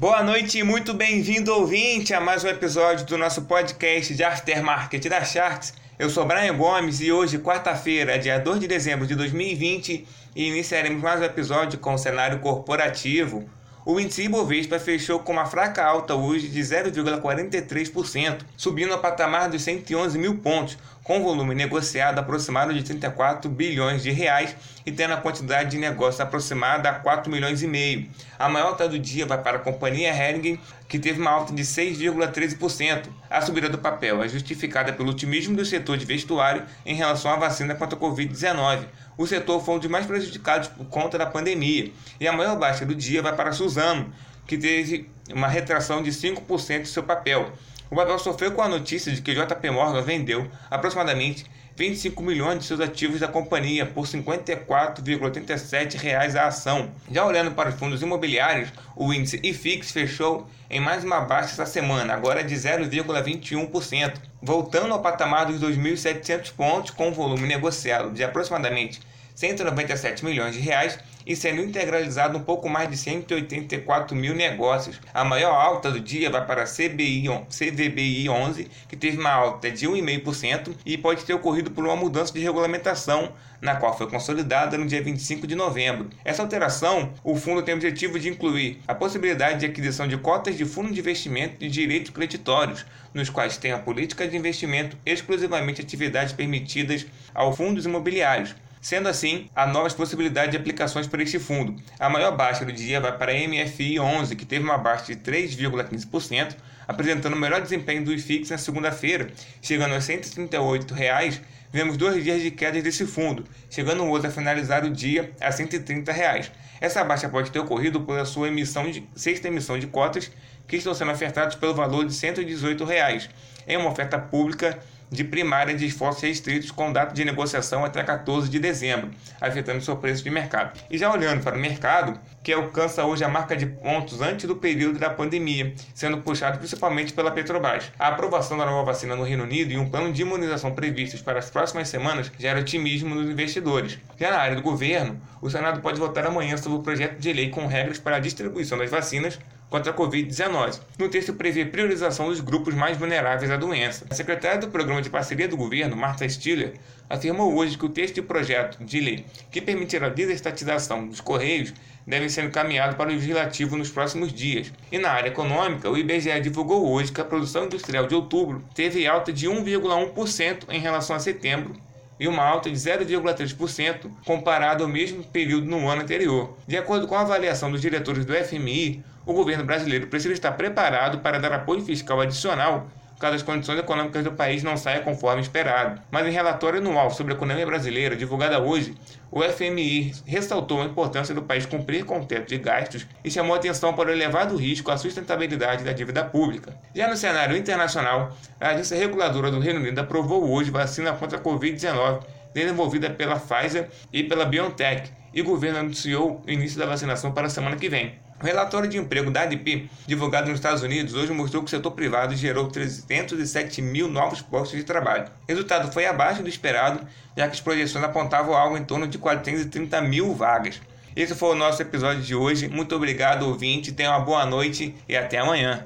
Boa noite e muito bem-vindo, ouvinte, a mais um episódio do nosso podcast de Aftermarket da Sharks. Eu sou Brian Gomes e hoje, quarta-feira, dia 2 de dezembro de 2020, iniciaremos mais um episódio com o cenário corporativo. O índice Ibovespa fechou com uma fraca alta hoje de 0,43%, subindo ao patamar dos 111 mil pontos, com volume negociado aproximado de 34 bilhões de reais e tendo a quantidade de negócios aproximada a 4 milhões e meio. A maior alta do dia vai para a companhia Hering, que teve uma alta de 6,13%. A subida do papel é justificada pelo otimismo do setor de vestuário em relação à vacina contra a Covid-19, o setor foi um dos mais prejudicados por conta da pandemia. E a maior baixa do dia vai para a Suzano, que teve uma retração de 5% de seu papel. O papel sofreu com a notícia de que JP Morgan vendeu aproximadamente 25 milhões de seus ativos da companhia por R$ 54,87 a ação. Já olhando para os fundos imobiliários, o índice IFIX fechou em mais uma baixa essa semana, agora de 0,21%, voltando ao patamar dos 2.700 pontos com volume negociado de aproximadamente 197 milhões de reais e sendo integralizado um pouco mais de 184 mil negócios. A maior alta do dia vai para a CBI, CVBI 11, que teve uma alta de 1,5% e pode ter ocorrido por uma mudança de regulamentação, na qual foi consolidada no dia 25 de novembro. Essa alteração, o fundo tem o objetivo de incluir a possibilidade de aquisição de cotas de fundo de investimento de direitos creditórios, nos quais tem a política de investimento exclusivamente atividades permitidas aos fundos imobiliários Sendo assim, há novas possibilidades de aplicações para este fundo. A maior baixa do dia vai para a MFI 11, que teve uma baixa de 3,15%, apresentando o melhor desempenho do IFIX na segunda-feira, chegando a 138 reais, vemos dois dias de queda desse fundo, chegando hoje a finalizar o dia a 130 reais. Essa baixa pode ter ocorrido pela sua emissão de, sexta emissão de cotas, que estão sendo ofertadas pelo valor de 118 reais, em uma oferta pública de primária de esforços restritos com data de negociação até 14 de dezembro, afetando seu preço de mercado. E já olhando para o mercado, que alcança hoje a marca de pontos antes do período da pandemia, sendo puxado principalmente pela Petrobras. A aprovação da nova vacina no Reino Unido e um plano de imunização previstos para as próximas semanas gera otimismo nos investidores. Já na área do governo, o Senado pode votar amanhã sobre o projeto de lei com regras para a distribuição das vacinas contra a Covid-19. No texto prevê priorização dos grupos mais vulneráveis à doença. A secretária do Programa de Parceria do Governo, Marta Stiller, afirmou hoje que o texto de projeto de lei que permitirá a desestatização dos Correios deve ser encaminhado para o Legislativo nos próximos dias. E na área econômica, o IBGE divulgou hoje que a produção industrial de outubro teve alta de 1,1% em relação a setembro e uma alta de 0,3% comparado ao mesmo período no ano anterior. De acordo com a avaliação dos diretores do FMI, o governo brasileiro precisa estar preparado para dar apoio fiscal adicional caso as condições econômicas do país não saiam conforme esperado. Mas em relatório anual sobre a economia brasileira, divulgada hoje, o FMI ressaltou a importância do país cumprir com o teto de gastos e chamou atenção para o elevado risco à sustentabilidade da dívida pública. Já no cenário internacional, a agência reguladora do Reino Unido aprovou hoje vacina contra a Covid-19 desenvolvida pela Pfizer e pela BioNTech, e o governo anunciou o início da vacinação para a semana que vem. O relatório de emprego da ADP, divulgado nos Estados Unidos, hoje mostrou que o setor privado gerou 307 mil novos postos de trabalho. O resultado foi abaixo do esperado, já que as projeções apontavam algo em torno de 430 mil vagas. Esse foi o nosso episódio de hoje. Muito obrigado, ouvinte. Tenha uma boa noite e até amanhã.